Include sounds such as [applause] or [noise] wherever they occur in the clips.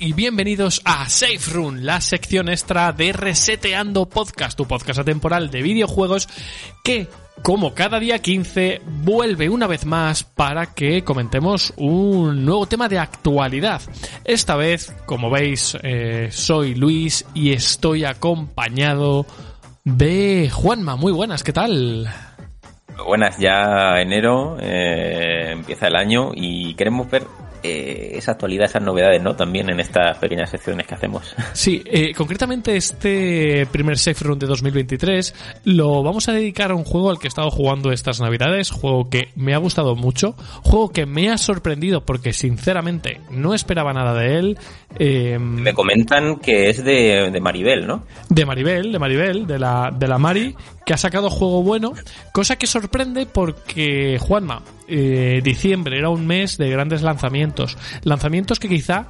y bienvenidos a Safe Room, la sección extra de Reseteando Podcast, tu podcast atemporal de videojuegos que, como cada día 15, vuelve una vez más para que comentemos un nuevo tema de actualidad. Esta vez, como veis, eh, soy Luis y estoy acompañado de Juanma. Muy buenas, ¿qué tal? Buenas, ya enero, eh, empieza el año y queremos ver eh, esa actualidad, esas novedades, ¿no? También en estas pequeñas secciones que hacemos. [laughs] Sí, eh, concretamente este primer Safe Room de 2023 lo vamos a dedicar a un juego al que he estado jugando estas navidades, juego que me ha gustado mucho, juego que me ha sorprendido porque sinceramente no esperaba nada de él. Eh, me comentan que es de, de, Maribel, ¿no? De Maribel, de Maribel, de la, de la Mari, que ha sacado juego bueno, cosa que sorprende porque, Juanma, eh, diciembre era un mes de grandes lanzamientos, lanzamientos que quizá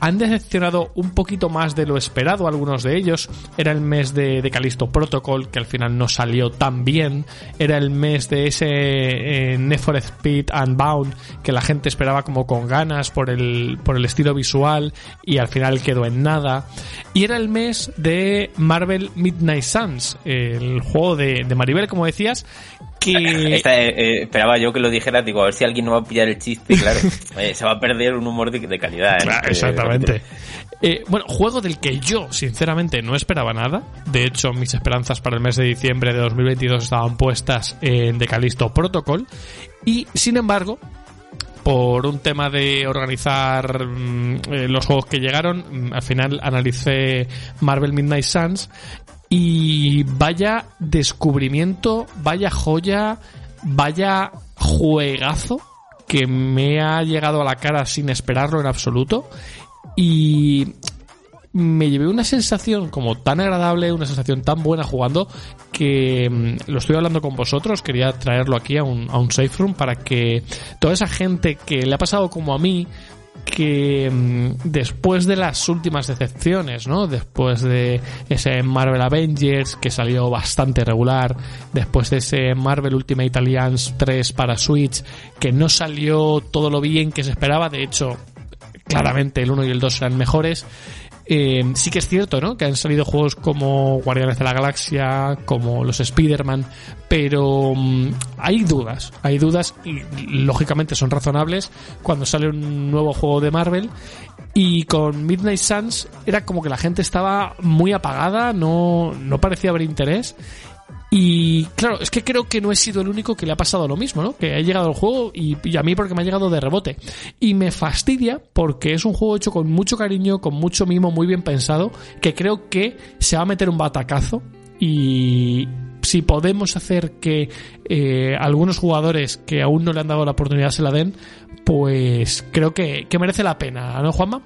han decepcionado un poquito más de lo esperado algunos de ellos. Era el mes de, de Callisto Protocol, que al final no salió tan bien. Era el mes de ese eh, Need for Speed Unbound, que la gente esperaba como con ganas por el, por el estilo visual y al final quedó en nada. Y era el mes de Marvel Midnight Suns, el juego de, de Maribel, como decías, que... Esta, eh, esperaba yo que lo dijera, digo, a ver si alguien no va a pillar el chiste, claro, [laughs] eh, se va a perder un humor de, de calidad. ¿eh? Claro, exactamente. bueno, juego del que yo, sinceramente, no esperaba nada. De hecho, mis esperanzas para el mes de diciembre de 2022 estaban puestas en The Callisto Protocol. Y, sin embargo, por un tema de organizar mmm, los juegos que llegaron, al final analicé Marvel Midnight Suns y vaya descubrimiento, vaya joya, vaya juegazo que me ha llegado a la cara sin esperarlo en absoluto. Y me llevé una sensación como tan agradable, una sensación tan buena jugando, que mmm, lo estoy hablando con vosotros, quería traerlo aquí a un, a un safe room para que toda esa gente que le ha pasado como a mí, que mmm, después de las últimas decepciones, ¿no? Después de ese Marvel Avengers que salió bastante regular, después de ese Marvel Ultimate Alliance 3 para Switch que no salió todo lo bien que se esperaba, de hecho, claramente el 1 y el 2 eran mejores. Eh, sí que es cierto, ¿no? Que han salido juegos como Guardianes de la Galaxia, como los Spider-Man, pero um, hay dudas, hay dudas y lógicamente son razonables cuando sale un nuevo juego de Marvel y con Midnight Suns era como que la gente estaba muy apagada, no, no parecía haber interés y claro, es que creo que no he sido el único que le ha pasado lo mismo, ¿no? Que ha llegado al juego y, a mí porque me ha llegado de rebote. Y me fastidia porque es un juego hecho con mucho cariño, con mucho mimo, muy bien pensado, que creo que se va a meter un batacazo y si podemos hacer que eh, algunos jugadores que aún no le han dado la oportunidad se la den, pues creo que, que merece la pena, ¿no, Juanma?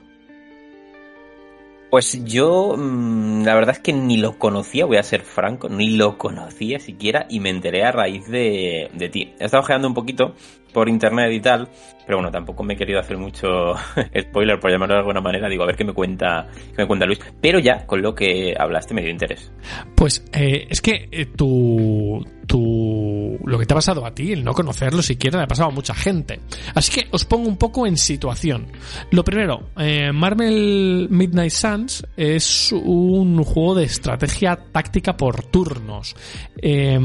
Pues yo, mmm, la verdad es que ni lo conocía, voy a ser franco, ni lo conocía siquiera y me enteré a raíz de, de ti. He estado ojeando un poquito por internet y tal, pero bueno, tampoco me he querido hacer mucho [laughs] spoiler, por llamarlo de alguna manera. Digo, a ver qué me cuenta, qué me cuenta Luis. Pero ya, con lo que hablaste, me dio interés. Pues eh, es que eh, tu, tu, lo que te ha pasado a ti, el no conocerlo siquiera, le ha pasado a mucha gente. Así que os pongo un poco en situación. Lo primero, eh, Marvel Midnight Suns es un juego de estrategia táctica por turnos. Eh,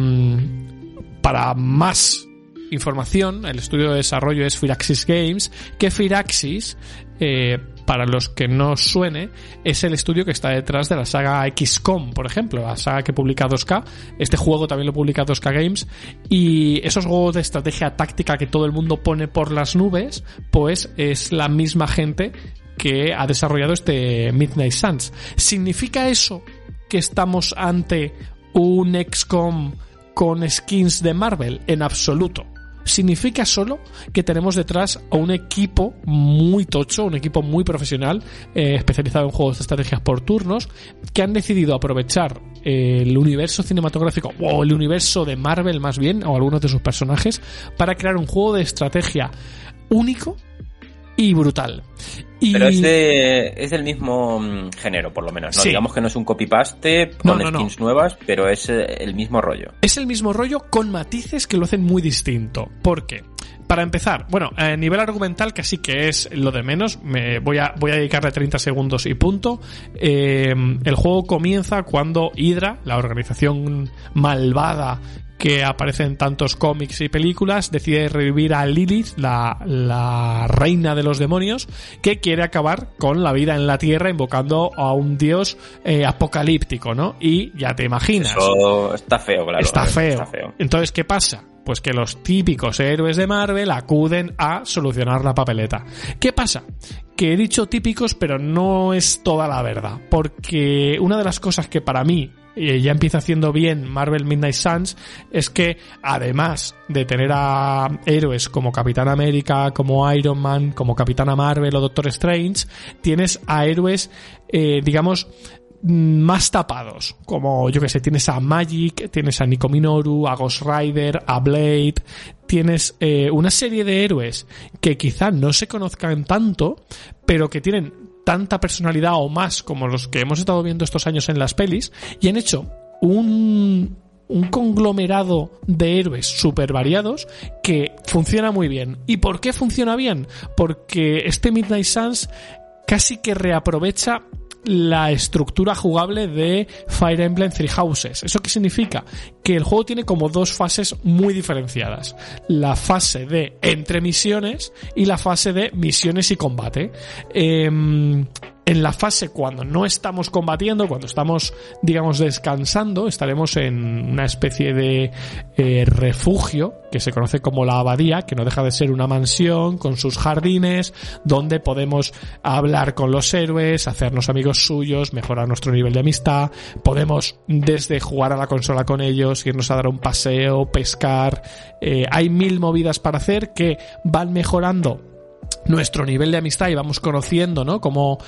para más información, el estudio de desarrollo es Firaxis Games, que Firaxis, eh, para los que no suene, es el estudio que está detrás de la saga XCOM, por ejemplo, la saga que publica 2K. Este juego también lo publica 2K Games. Y esos juegos de estrategia táctica que todo el mundo pone por las nubes, pues es la misma gente que ha desarrollado este Midnight Suns. ¿Significa eso que estamos ante un XCOM con skins de Marvel? En absoluto significa solo que tenemos detrás a un equipo muy tocho, un equipo muy profesional, eh, especializado en juegos de estrategias por turnos, que han decidido aprovechar eh, el universo cinematográfico o el universo de Marvel más bien, o algunos de sus personajes, para crear un juego de estrategia único y brutal. Pero es, es del mismo mm, género, por lo menos. ¿no? Digamos que no es un copy-paste con skins nuevas, pero es eh, el mismo rollo. Es el mismo rollo con matices que lo hacen muy distinto. ¿Por qué? Para empezar, bueno, a nivel argumental, que sí que es lo de menos, me voy a, voy a dedicarle 30 segundos y punto. Eh, el juego comienza cuando Hydra, la organización malvada que aparece en tantos cómics y películas, decide revivir a Lilith, la, la, reina de los demonios, que quiere acabar con la vida en la Tierra invocando a un dios eh, apocalíptico, ¿no? Y ya te imaginas. Eso está feo, claro. Está feo. está feo. Entonces, ¿qué pasa? Pues que los típicos héroes de Marvel acuden a solucionar la papeleta. ¿Qué pasa? Que he dicho típicos, pero no es toda la verdad. Porque una de las cosas que para mí eh, ya empieza haciendo bien Marvel Midnight Suns es que además de tener a héroes como Capitán América, como Iron Man, como Capitana Marvel o Doctor Strange, tienes a héroes, eh, digamos, más tapados, como yo que sé, tienes a Magic, tienes a Nico Minoru, a Ghost Rider, a Blade, tienes eh, una serie de héroes que quizá no se conozcan tanto, pero que tienen tanta personalidad o más como los que hemos estado viendo estos años en las pelis y han hecho un, un conglomerado de héroes súper variados que funciona muy bien. ¿Y por qué funciona bien? Porque este Midnight Suns casi que reaprovecha la estructura jugable de Fire Emblem Three Houses. ¿Eso qué significa? Que el juego tiene como dos fases muy diferenciadas. La fase de entre misiones y la fase de misiones y combate. Em, en la fase cuando no estamos combatiendo, cuando estamos, digamos, descansando, estaremos en una especie de eh, refugio que se conoce como la abadía, que no deja de ser una mansión con sus jardines, donde podemos hablar con los héroes, hacernos amigos suyos, mejorar nuestro nivel de amistad, podemos desde jugar a la consola con ellos, irnos a dar un paseo, pescar, eh, hay mil movidas para hacer que van mejorando nuestro nivel de amistad y vamos conociendo, ¿no? Como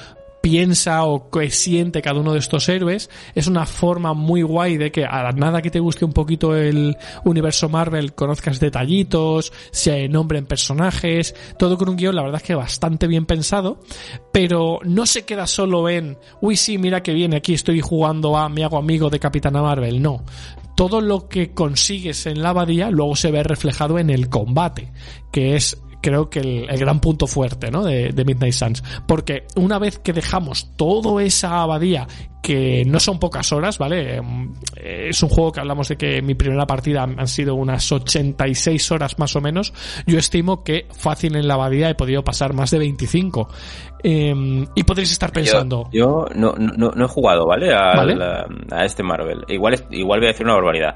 piensa o que siente cada uno de estos héroes. Es una forma muy guay de que a nada que te guste un poquito el universo Marvel conozcas detallitos, se nombren personajes, todo con un guion la verdad es que bastante bien pensado, pero no se queda solo en, uy sí, mira que viene, aquí estoy jugando a, me hago amigo de Capitana Marvel, no todo lo que consigues en la abadía luego se ve reflejado en el combate, que es creo que el, gran punto fuerte ¿no? de, Midnight Suns. Porque una vez que dejamos toda esa abadía, que no son pocas horas, ¿vale? Em, es un juego que hablamos de que mi primera partida han sido unas 86 horas más o menos. Yo estimo que fácil en la abadía he podido pasar más de 25. Em, y podréis estar pensando. Yo, no, no, no, he jugado, ¿vale? A, a este Marvel. Igual, igual voy a decir una barbaridad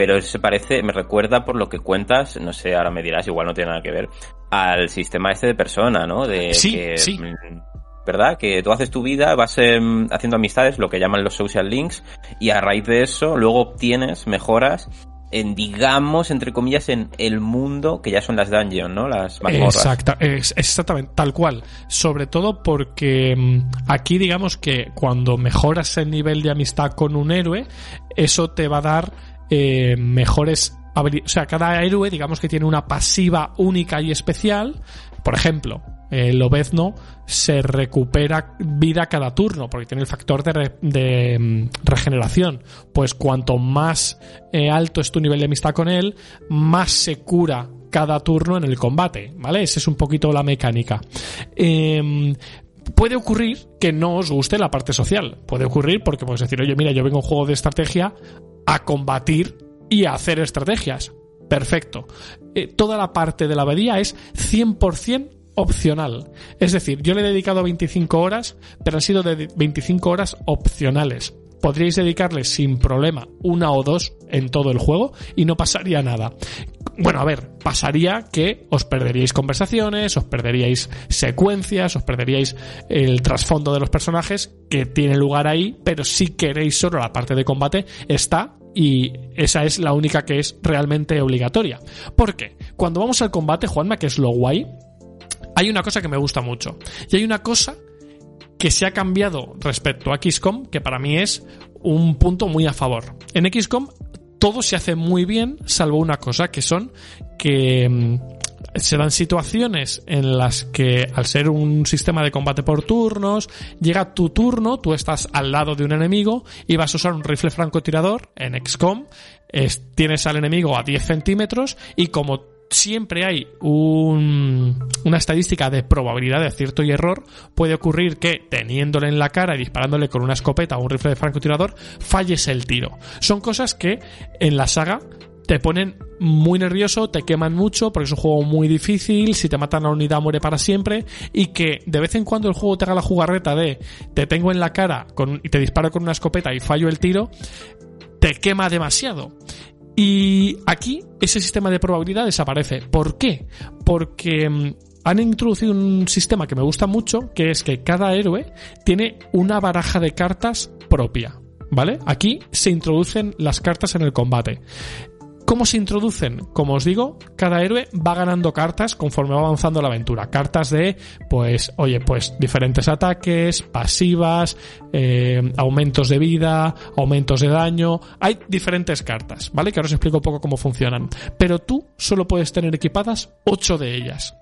pero se parece, me recuerda por lo que cuentas, no sé, ahora me dirás, igual no tiene nada que ver, al sistema este de persona, ¿no? De sí, sí. Mm, ¿Verdad? Que tú haces tu vida, vas em, haciendo amistades, lo que llaman los social links, y a raíz de eso luego obtienes mejoras en, digamos, entre comillas, en el mundo que ya son las dungeons, ¿no? Las mazmorras. Exacta, exactamente, tal cual. Sobre todo porque em, aquí, digamos que cuando mejoras el nivel de amistad con un héroe, eso te va a dar eh, mejores o sea, cada héroe, digamos que tiene una pasiva única y especial. Por ejemplo, el Obezno se recupera vida cada turno porque tiene el factor de, mm, regeneración. Pues cuanto más eh, alto es tu nivel de amistad con él, más se cura cada turno en el combate, ¿vale? Esa es un poquito la mecánica. Em, puede ocurrir que no os guste la parte social. Puede ocurrir porque puedes decir, oye, mira, yo vengo a un juego de estrategia a combatir y a hacer estrategias. Perfecto. Eh, toda la parte de la abadía es 100% opcional. Es decir, yo le he dedicado 25 horas, pero han sido de 25 horas opcionales podríais dedicarle sin problema una o dos en todo el juego y no pasaría nada. Bueno, a ver, pasaría que os perderíais conversaciones, os perderíais secuencias, os perderíais el trasfondo de los personajes que tiene lugar ahí, pero si queréis solo la parte de combate está y esa es la única que es realmente obligatoria. ¿Por qué? Cuando vamos al combate, Juanma, que es lo guay, hay una cosa que me gusta mucho. Y hay una cosa que se ha cambiado respecto a XCOM, que para mí es un punto muy a favor. En XCOM todo se hace muy bien, salvo una cosa, que son que mm, se dan situaciones en las que al ser un sistema de combate por turnos, llega tu turno, tú estás al lado de un enemigo y vas a usar un rifle francotirador en XCOM, tienes al enemigo a 10 centímetros y como siempre hay un, una estadística de probabilidad de acierto y error, puede ocurrir que teniéndole en la cara y disparándole con una escopeta o un rifle de francotirador, falles el tiro. Son cosas que en la saga te ponen muy nervioso, te queman mucho, porque es un juego muy difícil, si te matan a la unidad muere para siempre, y que de vez en cuando el juego te haga la jugarreta de te tengo en la cara y te disparo con una escopeta y fallo el tiro, te quema demasiado. Y aquí ese sistema de probabilidad desaparece. ¿Por qué? Porque mm, han introducido un sistema que me gusta mucho, que es que cada héroe tiene una baraja de cartas propia. ¿Vale? Aquí se introducen las cartas en el combate. ¿Cómo se introducen? Como os digo, cada héroe va ganando cartas conforme va avanzando la aventura. Cartas de, pues, oye, pues diferentes ataques, pasivas, eh, aumentos de vida, aumentos de daño. Hay diferentes cartas, ¿vale? Que ahora os explico un poco cómo funcionan. Pero tú solo puedes tener equipadas 8 de ellas.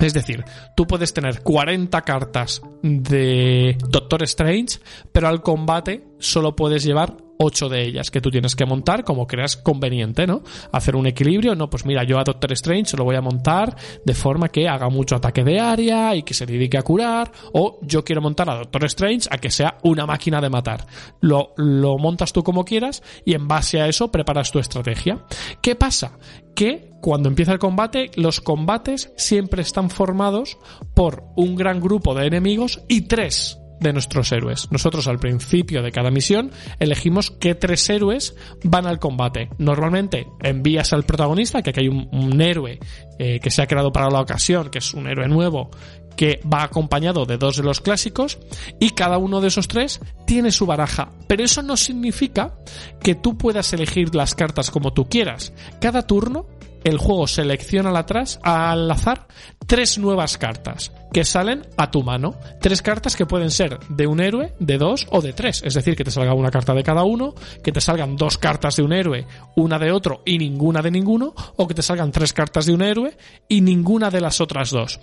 Es decir, tú puedes tener 40 cartas de Doctor Strange, pero al combate solo puedes llevar ocho de ellas que tú tienes que montar como creas conveniente, ¿no? Hacer un equilibrio, no, pues mira, yo a Doctor Strange lo voy a montar de forma que haga mucho ataque de área y que se dedique a curar, o yo quiero montar a Doctor Strange a que sea una máquina de matar. Lo, lo montas tú como quieras y en base a eso preparas tu estrategia. ¿Qué pasa? Que cuando empieza el combate, los combates siempre están formados por un gran grupo de enemigos y tres de nuestros héroes. Nosotros al principio de cada misión elegimos qué tres héroes van al combate. Normalmente envías al protagonista, que aquí hay un, héroe eh, que se ha creado para la ocasión, que es un héroe nuevo, que va acompañado de dos de los clásicos y cada uno de esos tres tiene su baraja. Pero eso no significa que tú puedas elegir las cartas como tú quieras. Cada turno el juego selecciona al, atrás, al azar tres nuevas cartas que salen a tu mano. Tres cartas que pueden ser de un héroe, de dos o de tres. Es decir, que te salga una carta de cada uno, que te salgan dos cartas de un héroe, una de otro y ninguna de ninguno, o que te salgan tres cartas de un héroe y ninguna de las otras dos.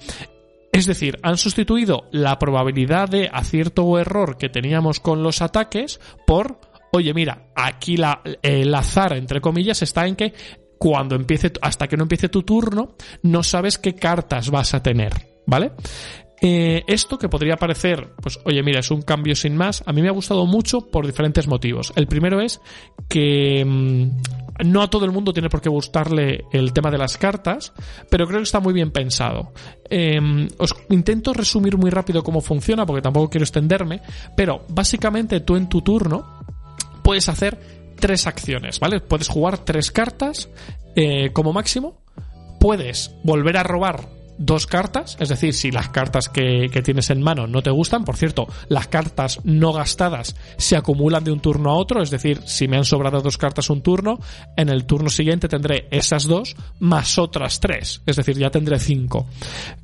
Es decir, han sustituido la probabilidad de acierto o error que teníamos con los ataques por oye, mira, aquí la, el azar, entre comillas, está en que cuando empiece, hasta que no empiece tu turno, no sabes qué cartas vas a tener, ¿vale? Eh, esto que podría parecer, pues oye, mira, es un cambio sin más, a mí me ha gustado mucho por diferentes motivos. El primero es que mm, no a todo el mundo tiene por qué gustarle el tema de las cartas, pero creo que está muy bien pensado. Em, os intento resumir muy rápido cómo funciona, porque tampoco quiero extenderme, pero básicamente tú en tu turno puedes hacer tres acciones, ¿vale? Puedes jugar tres cartas eh, como máximo. Puedes volver a robar dos cartas, es decir, si las cartas que, tienes en mano no te gustan, por cierto, las cartas no gastadas se acumulan de un turno a otro, es decir, si me han sobrado dos cartas un turno, en el turno siguiente tendré esas dos más otras tres, es decir, ya tendré cinco.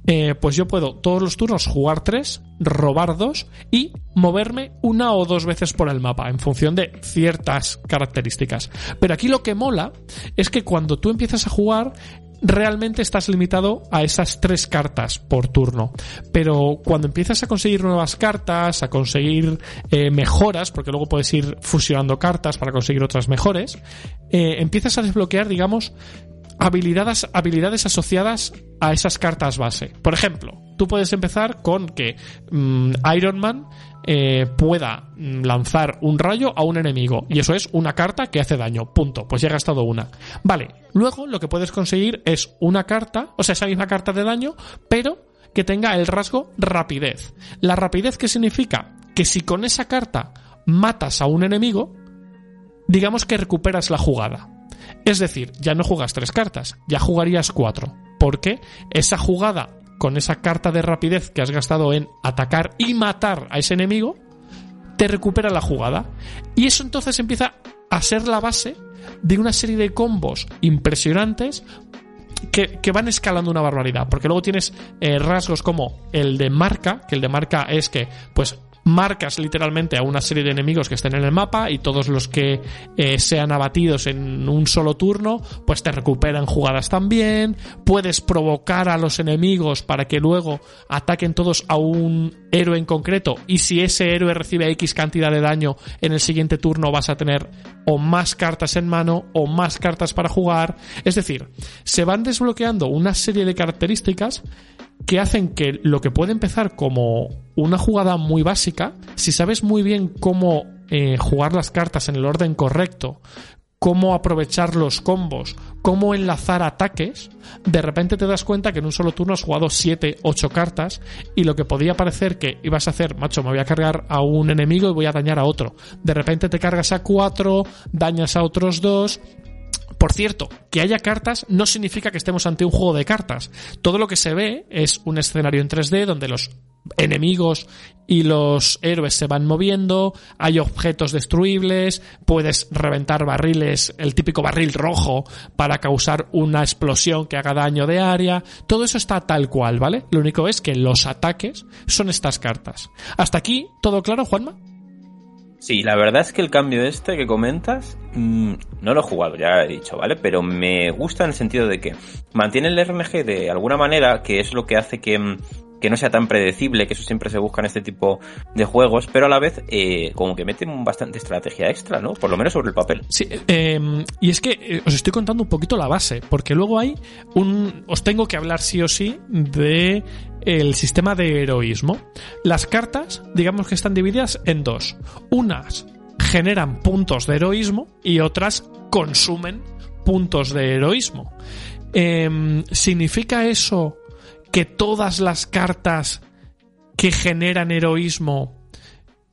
Eh, pues yo puedo todos los turnos jugar tres, robar dos y moverme una o dos veces por el mapa en función de ciertas características. Pero aquí lo que mola es que cuando tú empiezas a jugar realmente estás limitado a esas tres cartas por turno. Pero cuando empiezas a conseguir nuevas cartas, a conseguir eh, mejoras, porque luego puedes ir fusionando cartas para conseguir otras mejores, eh, empiezas a desbloquear, digamos, habilidades, habilidades asociadas a esas cartas base. Por ejemplo, tú puedes empezar con que mm, Iron Man eh, pueda lanzar un rayo a un enemigo. Y eso es una carta que hace daño. Punto. Pues ya he gastado una. Vale. Luego lo que puedes conseguir es una carta, o sea, esa misma carta de daño, pero que tenga el rasgo rapidez. La rapidez que significa que si con esa carta matas a un enemigo, digamos que recuperas la jugada. Es decir, ya no juegas tres cartas, ya jugarías cuatro. Porque esa jugada con esa carta de rapidez que has gastado en atacar y matar a ese enemigo, te recupera la jugada. Y eso entonces empieza a ser la base de una serie de combos impresionantes que, van escalando una barbaridad. Porque luego tienes eh, rasgos como el de marca, que el de marca es que, pues, marcas literalmente a una serie de enemigos que estén en el mapa y todos los que eh, sean abatidos en un solo turno, pues te recuperan jugadas también. Puedes provocar a los enemigos para que luego ataquen todos a un héroe en concreto y si ese héroe recibe X cantidad de daño en el siguiente turno vas a tener o más cartas en mano o más cartas para jugar. Es decir, se van desbloqueando una serie de características que hacen que lo que puede empezar como una jugada muy básica, si sabes muy bien cómo eh, jugar las cartas en el orden correcto, cómo aprovechar los combos, cómo enlazar ataques, de repente te das cuenta que en un solo turno has jugado 7, 8 cartas y lo que podía parecer que ibas a hacer, macho, me voy a cargar a un enemigo y voy a dañar a otro. De repente te cargas a 4, dañas a otros 2 por cierto, que haya cartas no significa que estemos ante un juego de cartas. Todo lo que se ve es un escenario en 3D donde los enemigos y los héroes se van moviendo, hay objetos destruibles, puedes reventar barriles, el típico barril rojo para causar una explosión que haga daño de área, todo eso está tal cual, ¿vale? Lo único es que los ataques son estas cartas. Hasta aquí, ¿todo claro, Juanma? Sí, la verdad es que el cambio este que comentas, mm, no lo he jugado, ya he dicho, ¿vale? Pero me gusta en el sentido de que mantiene el RNG de alguna manera, que es lo que hace que, mm, que no sea tan predecible, que eso siempre se busca en este tipo de juegos, pero a la vez eh, como que mete bastante estrategia extra, ¿no? Por lo menos sobre el papel. Sí, eh, y es que eh, os estoy contando un poquito la base, porque luego hay un... Os tengo que hablar sí o sí de el sistema de heroísmo. Las cartas, digamos que están divididas en dos. Unas generan puntos de heroísmo y otras consumen puntos de heroísmo. Em, ¿Significa eso que todas las cartas que generan heroísmo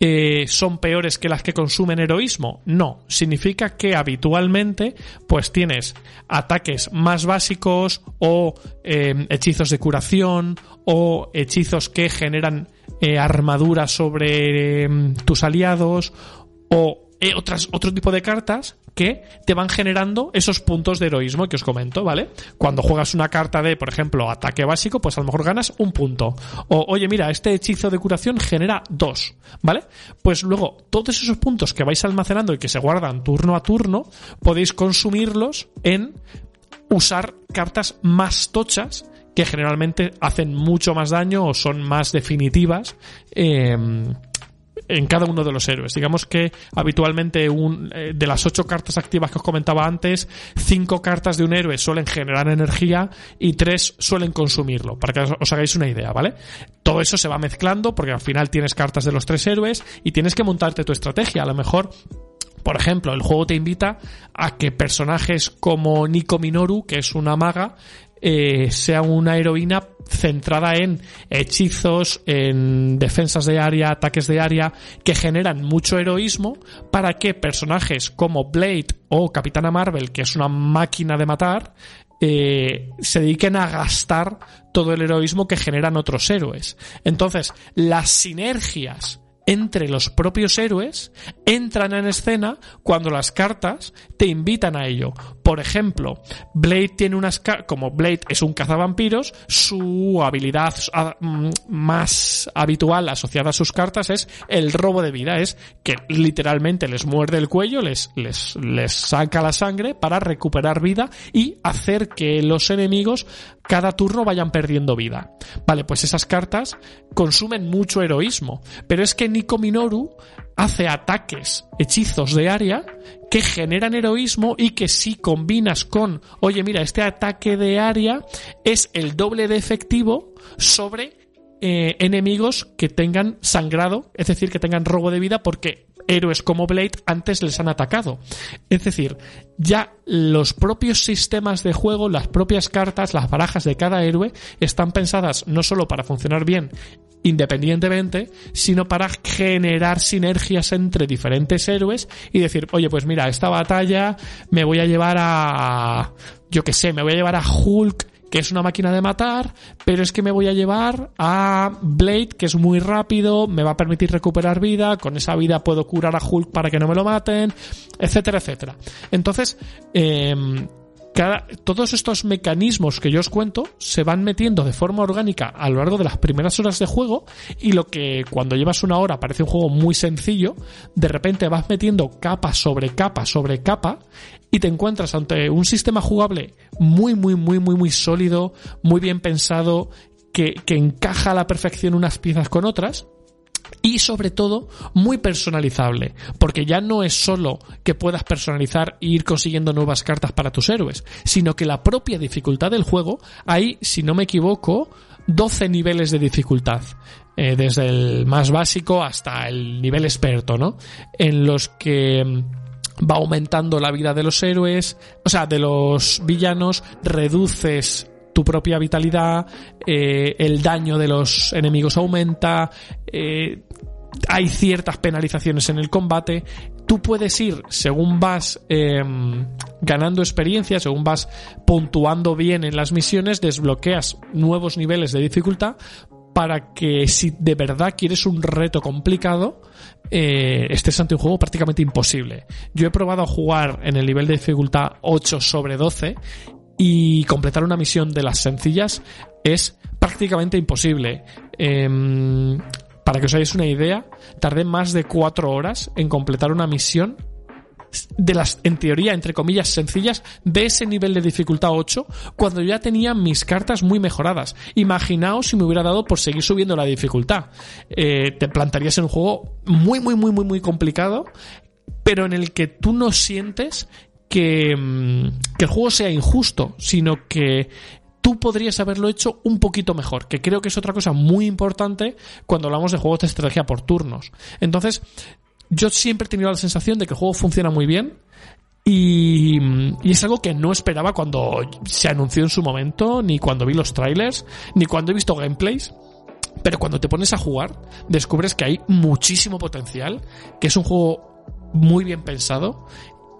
eh, son peores que las que consumen heroísmo. No, significa que habitualmente pues tienes ataques más básicos o em, hechizos de curación o hechizos que generan eh, armadura sobre em, tus aliados o eh, otras, otro tipo de cartas que te van generando esos puntos de heroísmo que os comento, ¿vale? Cuando juegas una carta de, por ejemplo, ataque básico, pues a lo mejor ganas un punto. O, oye, mira, este hechizo de curación genera dos, ¿vale? Pues luego, todos esos puntos que vais almacenando y que se guardan turno a turno, podéis consumirlos en usar cartas más tochas que generalmente hacen mucho más daño o son más definitivas. Eh, en cada uno de los héroes. Digamos que habitualmente un, eh, de las ocho cartas activas que os comentaba antes, cinco cartas de un héroe suelen generar energía y tres suelen consumirlo, para que os hagáis una idea, ¿vale? Todo eso se va mezclando porque al final tienes cartas de los tres héroes y tienes que montarte tu estrategia. A lo mejor por ejemplo, el juego te invita a que personajes como Nico Minoru, que es una maga, eh, sea una heroína centrada en hechizos, en defensas de área, ataques de área, que generan mucho heroísmo para que personajes como Blade o Capitana Marvel, que es una máquina de matar, eh, se dediquen a gastar todo el heroísmo que generan otros héroes. Entonces, las sinergias entre los propios héroes entran en escena cuando las cartas te invitan a ello. Por ejemplo, Blade tiene unas como Blade es un cazavampiros, su habilidad mm, más habitual asociada a sus cartas es el robo de vida, es que literalmente les muerde el cuello, les, les, les saca la sangre para recuperar vida y hacer que los enemigos cada turno vayan perdiendo vida. Vale, pues esas cartas consumen mucho heroísmo, pero es que Nico Minoru hace ataques, hechizos de área que generan heroísmo y que si combinas con, oye, mira, este ataque de área es el doble de efectivo sobre eh, enemigos que tengan sangrado, es decir, que tengan robo de vida porque héroes como Blade antes les han atacado. Es decir, ya los propios sistemas de juego, las propias cartas, las barajas de cada héroe están pensadas no solo para funcionar bien independientemente, sino para generar sinergias entre diferentes héroes y decir, oye, pues mira, esta batalla me voy a llevar a, yo que sé, me voy a llevar a Hulk que es una máquina de matar, pero es que me voy a llevar a Blade, que es muy rápido, me va a permitir recuperar vida, con esa vida puedo curar a Hulk para que no me lo maten, etcétera, etcétera. Entonces, em, todos estos mecanismos que yo os cuento se van metiendo de forma orgánica a lo largo de las primeras horas de juego y lo que cuando llevas una hora parece un juego muy sencillo, de repente vas metiendo capa sobre capa sobre capa y te encuentras ante un sistema jugable muy, muy, muy, muy, muy sólido, muy bien pensado, que, que encaja a la perfección unas piezas con otras y sobre todo muy personalizable, porque ya no es solo que puedas personalizar e ir consiguiendo nuevas cartas para tus héroes, sino que la propia dificultad del juego, hay, si no me equivoco, 12 niveles de dificultad. Eh, desde el más básico hasta el nivel experto, ¿no? En los que mm, va aumentando la vida de los héroes, o sea, de los villanos, reduces tu propia vitalidad, eh, el daño de los enemigos aumenta, eh, hay ciertas penalizaciones en el combate. Tú puedes ir, según vas em, ganando experiencia, según vas puntuando bien en las misiones, desbloqueas nuevos niveles de dificultad para que si de verdad quieres un reto complicado, eh, estés ante un juego prácticamente imposible. Yo he probado a jugar en el nivel de dificultad 8 sobre 12 y completar una misión de las sencillas es prácticamente imposible. Em, para que os hagáis una idea, tardé más de cuatro horas en completar una misión de las, en teoría, entre comillas, sencillas, de ese nivel de dificultad 8, cuando ya tenía mis cartas muy mejoradas. Imaginaos si me hubiera dado por seguir subiendo la dificultad. Eh, te plantarías en un juego muy, muy, muy, muy, muy complicado, pero en el que tú no sientes que, mm, que el juego sea injusto, sino que tú podrías haberlo hecho un poquito mejor, que creo que es otra cosa muy importante cuando hablamos de juegos de estrategia por turnos. Entonces, yo siempre he tenido la sensación de que el juego funciona muy bien y, y, es algo que no esperaba cuando se anunció en su momento, ni cuando vi los trailers, ni cuando he visto gameplays. Pero cuando te pones a jugar, descubres que hay muchísimo potencial, que es un juego muy bien pensado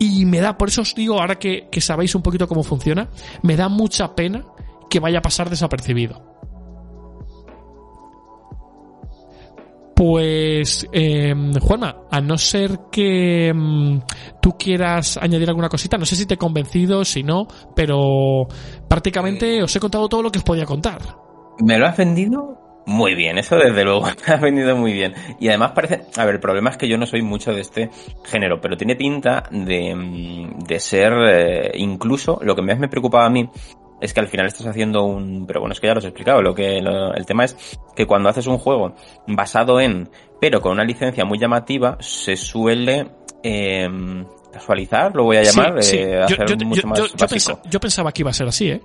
y me da, por eso os digo, ahora que, que sabéis un poquito cómo funciona, me da mucha pena que vaya a pasar desapercibido. Pues, eh, Juana, a no ser que mm, tú quieras añadir alguna cosita, no sé si te he convencido, si no, pero prácticamente os he contado todo lo que os podía contar. ¿Me lo has vendido? Muy bien, eso desde luego, me [laughs] ha venido muy bien. Y además parece, a ver, el problema es que yo no soy mucho de este género, pero tiene pinta de, mm, de ser eh, incluso, lo que más me preocupaba a mí es que al final estás haciendo un... Pero bueno, es que ya lo he explicado. Lo que, el tema es que cuando haces un juego basado en, pero con una licencia muy llamativa, se suele... Eh, casualizar, lo voy a llamar, eh, hacer mucho más yo pensaba que iba a ser así, ¿eh?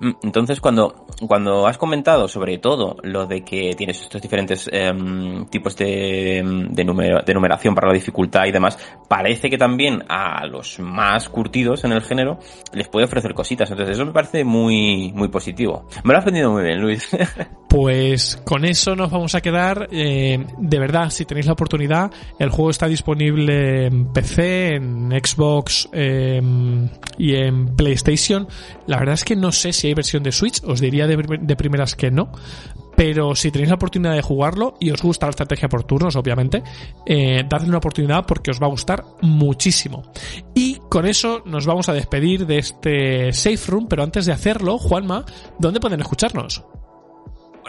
Mm, entonces, cuando, cuando has comentado sobre todo lo de que tienes estos diferentes em, tipos de, de, de, numeración para la dificultad y demás, parece que también a los más curtidos en el género les puede ofrecer cositas. Entonces, eso me parece muy, muy positivo. Me lo has vendido muy bien, Luis. [laughs] Pues con eso nos vamos a quedar. Eh, de verdad, si tenéis la oportunidad, el juego está disponible en PC, en Xbox eh, y en PlayStation. La verdad es que no sé si hay versión de Switch, os diría de, primeras que no. Pero si tenéis la oportunidad de jugarlo y os gusta la estrategia por turnos, obviamente, eh, dadle una oportunidad porque os va a gustar muchísimo. Y con eso nos vamos a despedir de este Safe Room, pero antes de hacerlo, Juanma, ¿dónde pueden escucharnos?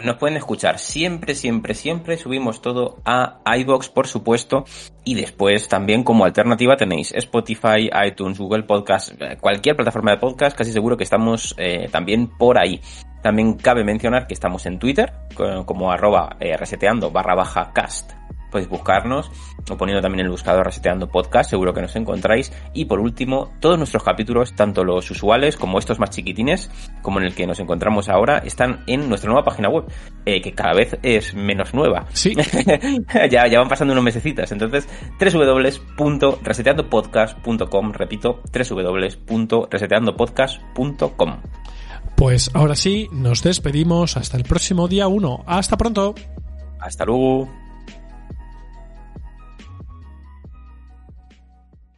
nos pueden escuchar siempre, siempre, siempre. Subimos todo a iBox, por supuesto. Y después también como alternativa tenéis Spotify, iTunes, Google Podcast, eh, cualquier plataforma de podcast. Casi seguro que estamos eh, también por ahí. También cabe mencionar que estamos en Twitter como arroba eh, reseteando barra baja cast podéis buscarnos o poniendo también el buscador Reseteando Podcast, seguro que nos encontráis. Y por último, todos nuestros capítulos, tanto los usuales como estos más chiquitines, como en el que nos encontramos ahora, están en nuestra nueva página web, eh, que cada vez es menos nueva. Sí. [laughs] ya, ya van pasando unos mesecitas. Entonces, www.reseteandopodcast.com, repito, www.reseteandopodcast.com. Pues ahora sí, nos despedimos hasta el próximo día 1. Hasta pronto. Hasta luego.